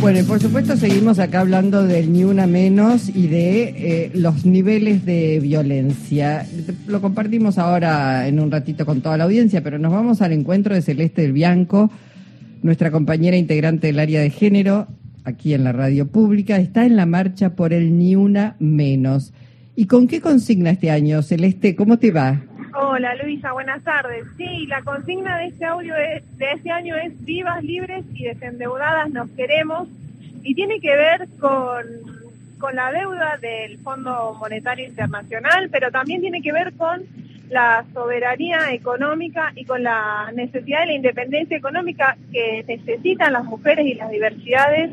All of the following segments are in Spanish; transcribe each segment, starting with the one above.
Bueno, y por supuesto seguimos acá hablando del ni una menos y de eh, los niveles de violencia. Lo compartimos ahora en un ratito con toda la audiencia, pero nos vamos al encuentro de Celeste del Bianco, nuestra compañera integrante del área de género, aquí en la radio pública, está en la marcha por el ni una menos. ¿Y con qué consigna este año, Celeste? ¿Cómo te va? Hola Luisa, buenas tardes. Sí, la consigna de este audio de, este año es vivas, libres y desendeudadas nos queremos y tiene que ver con, con la deuda del Fondo Monetario Internacional, pero también tiene que ver con la soberanía económica y con la necesidad de la independencia económica que necesitan las mujeres y las diversidades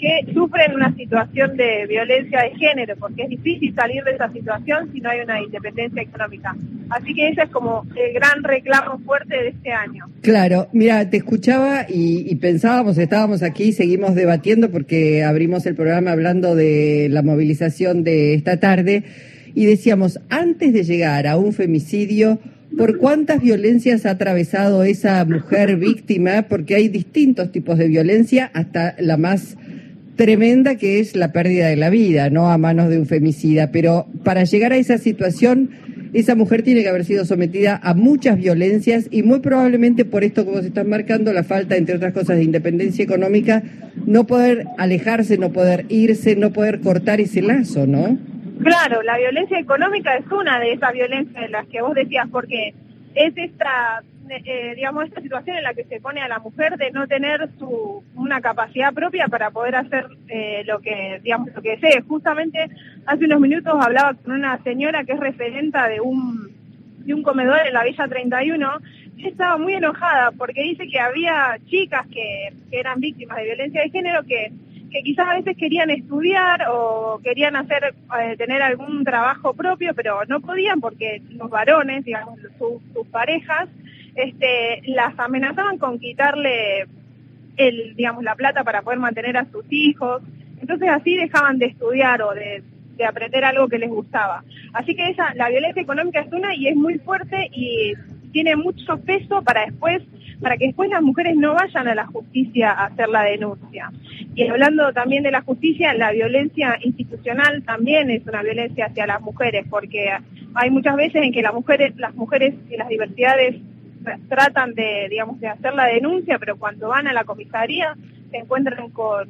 que sufren una situación de violencia de género, porque es difícil salir de esa situación si no hay una independencia económica. Así que ese es como el gran reclamo fuerte de este año. Claro, mira, te escuchaba y, pensábamos, estábamos aquí, seguimos debatiendo porque abrimos el programa hablando de la movilización de esta tarde y decíamos, antes de llegar a un femicidio, ¿Por cuántas violencias ha atravesado esa mujer víctima? Porque hay distintos tipos de violencia, hasta la más tremenda que es la pérdida de la vida, no a manos de un femicida, pero para llegar a esa situación, esa mujer tiene que haber sido sometida a muchas violencias y muy probablemente por esto como se está marcando, la falta, entre otras cosas, de independencia económica, no poder alejarse, no poder irse, no poder cortar ese lazo, ¿no? Claro, la violencia económica es una de esas violencias de las que vos decías, porque es esta eh, digamos, esta situación en la que se pone a la mujer de no tener su, una capacidad propia para poder hacer eh, lo que, digamos, lo que desee. Justamente hace unos minutos hablaba con una señora que es referenta de un, de un comedor en la Villa 31 y estaba muy enojada porque dice que había chicas que, eran víctimas de violencia de género que que quizás a veces querían estudiar o querían hacer eh, tener algún trabajo propio, pero no podían porque los varones, digamos, sus parejas, este, las amenazaban con quitarle el, digamos, la plata para poder mantener a sus hijos. Entonces así dejaban de estudiar o de, de aprender algo que les gustaba. Así que esa, la violencia económica es una y es muy fuerte y tiene mucho peso para después, para que después las mujeres no vayan a la justicia a hacer la denuncia. Y hablando también de la justicia, la violencia institucional también es una violencia hacia las mujeres, porque hay muchas veces en que las mujeres, las mujeres y las diversidades tratan de, digamos, de hacer la denuncia, pero cuando van a la comisaría se encuentran con,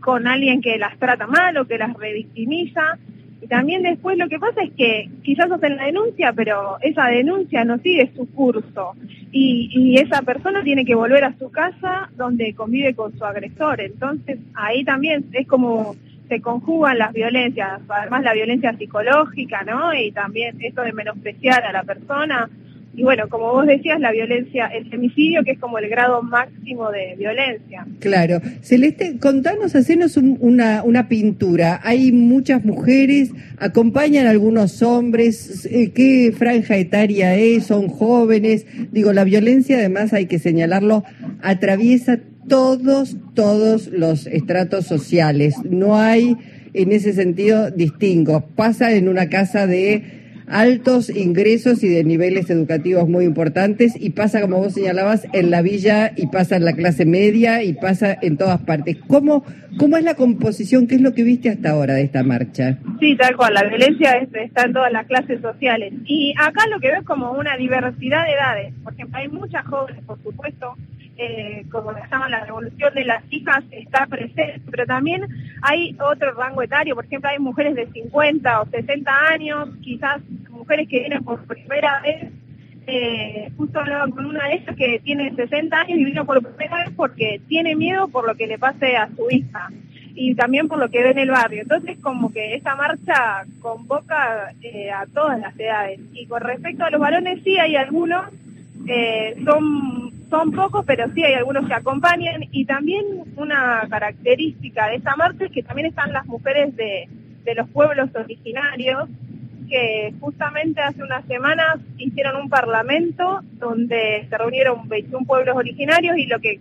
con alguien que las trata mal o que las revictimiza. Y también después lo que pasa es que quizás hacen la denuncia, pero esa denuncia no sigue su curso. Y, y esa persona tiene que volver a su casa donde convive con su agresor. Entonces ahí también es como se conjugan las violencias, además la violencia psicológica, ¿no? Y también esto de menospreciar a la persona y bueno, como vos decías, la violencia, el femicidio, que es como el grado máximo de violencia. Claro. Celeste, contanos, hacenos una, una pintura. Hay muchas mujeres, acompañan a algunos hombres, eh, ¿qué franja etaria es? ¿Son jóvenes? Digo, la violencia, además, hay que señalarlo, atraviesa todos, todos los estratos sociales. No hay, en ese sentido, distingo. Pasa en una casa de altos ingresos y de niveles educativos muy importantes y pasa, como vos señalabas, en la villa y pasa en la clase media y pasa en todas partes. ¿Cómo, cómo es la composición? ¿Qué es lo que viste hasta ahora de esta marcha? Sí, tal cual, la violencia está en todas las clases sociales. Y acá lo que veo es como una diversidad de edades. Por ejemplo, hay muchas jóvenes, por supuesto, eh, como le llaman la revolución de las hijas, está presente, pero también hay otro rango etario, por ejemplo, hay mujeres de 50 o 60 años, quizás mujeres que vienen por primera vez, eh, justo hablaba con una de ellas que tiene 60 años y vino por primera vez porque tiene miedo por lo que le pase a su hija y también por lo que ve en el barrio. Entonces, como que esta marcha convoca eh, a todas las edades. Y con respecto a los varones, sí hay algunos, eh, son son pocos, pero sí hay algunos que acompañan. Y también una característica de esta marcha es que también están las mujeres de, de los pueblos originarios, que justamente hace unas semanas hicieron un parlamento donde se reunieron 21 pueblos originarios y lo que,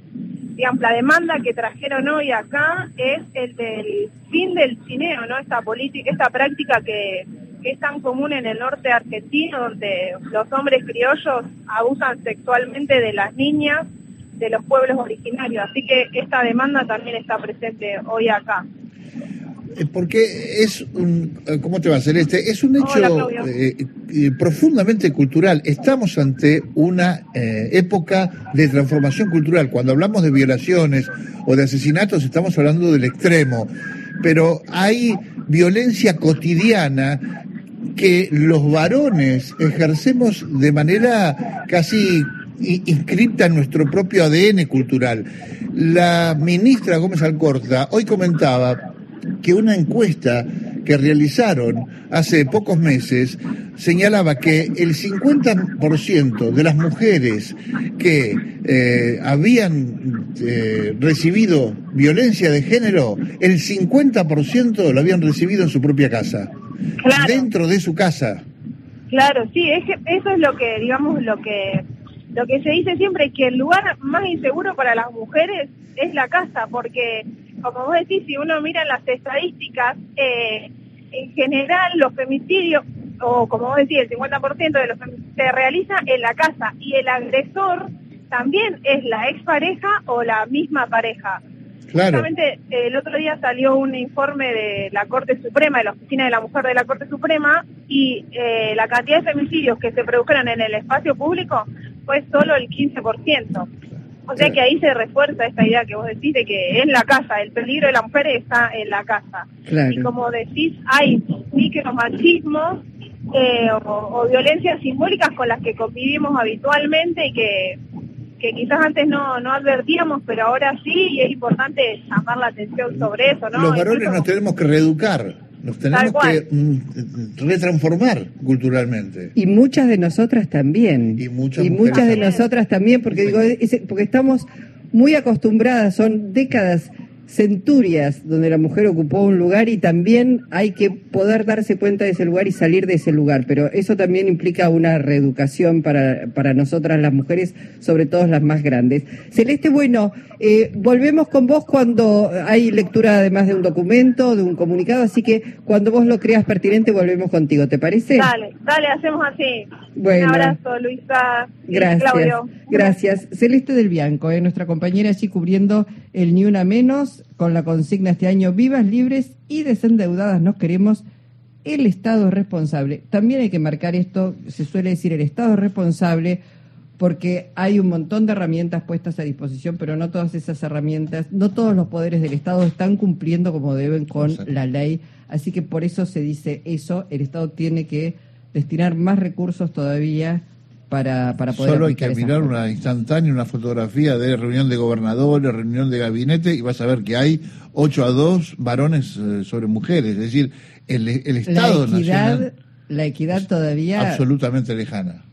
digamos, la demanda que trajeron hoy acá es el del fin del chineo, ¿no? Esta política, esta práctica que que es tan común en el norte argentino, donde los hombres criollos abusan sexualmente de las niñas de los pueblos originarios. Así que esta demanda también está presente hoy acá. Eh, porque es un, eh, ¿cómo te va, Celeste? Es un hecho eh, profundamente cultural. Estamos ante una época de transformación cultural. Cuando hablamos de violaciones o de asesinatos, estamos hablando del extremo. Pero hay violencia cotidiana que los varones ejercemos de manera casi inscripta en nuestro propio ADN cultural. La ministra Gómez Alcorta hoy comentaba que una encuesta que realizaron hace pocos meses señalaba que el 50% de las mujeres que eh, habían eh, recibido violencia de género, el 50% lo habían recibido en su propia casa, dentro de su casa. Claro, sí, eso es lo que, digamos, lo que lo que se dice siempre es que el lugar más inseguro para las mujeres es la casa, porque como vos decís, si uno mira las estadísticas, eh, en general los femicidios, o como vos decís, el 50% de los se realiza en la casa y el agresor también es la expareja o la misma pareja. Claro. Justamente el otro día salió un informe de la Corte Suprema, de la Oficina de la Mujer de la Corte Suprema, y eh, la cantidad de femicidios que se produjeron en el espacio público fue solo el 15%. O sea que ahí se refuerza esta idea que vos decís de que en la casa, el peligro de la mujer está en la casa. Y como decís, hay micromachismos eh, o, o, violencias simbólicas con las que convivimos habitualmente y que, que quizás antes no, no advertíamos, pero ahora sí, y es importante llamar la atención sobre eso. ¿no? Los varones nos tenemos que reeducar. Nos tenemos que mm, retransformar culturalmente. Y muchas de nosotras también. Y muchas, de nosotras también, porque digo, porque estamos muy acostumbradas, son décadas centurias donde la mujer ocupó un lugar y también hay que poder darse cuenta de ese lugar y salir de ese lugar. Pero eso también implica una reeducación para, para nosotras las mujeres, sobre todo las más grandes. Celeste, bueno, eh, volvemos con vos cuando hay lectura además de un documento, de un comunicado, así que cuando vos lo creas pertinente volvemos contigo, ¿te parece? Dale, dale, hacemos así. Bueno. Un abrazo, Luisa. Gracias. Gracias. Celeste del Bianco, eh, nuestra compañera allí cubriendo el Ni Una Menos con la consigna este año Vivas, Libres y Desendeudadas nos queremos. El Estado es responsable. También hay que marcar esto, se suele decir el Estado es responsable porque hay un montón de herramientas puestas a disposición, pero no todas esas herramientas, no todos los poderes del Estado están cumpliendo como deben con la ley. Así que por eso se dice eso, el Estado tiene que destinar más recursos todavía para, para poder... Solo hay que mirar una instantánea, una fotografía de reunión de gobernadores, reunión de gabinete, y vas a ver que hay 8 a 2 varones eh, sobre mujeres. Es decir, el, el Estado la equidad, La equidad todavía... Absolutamente lejana.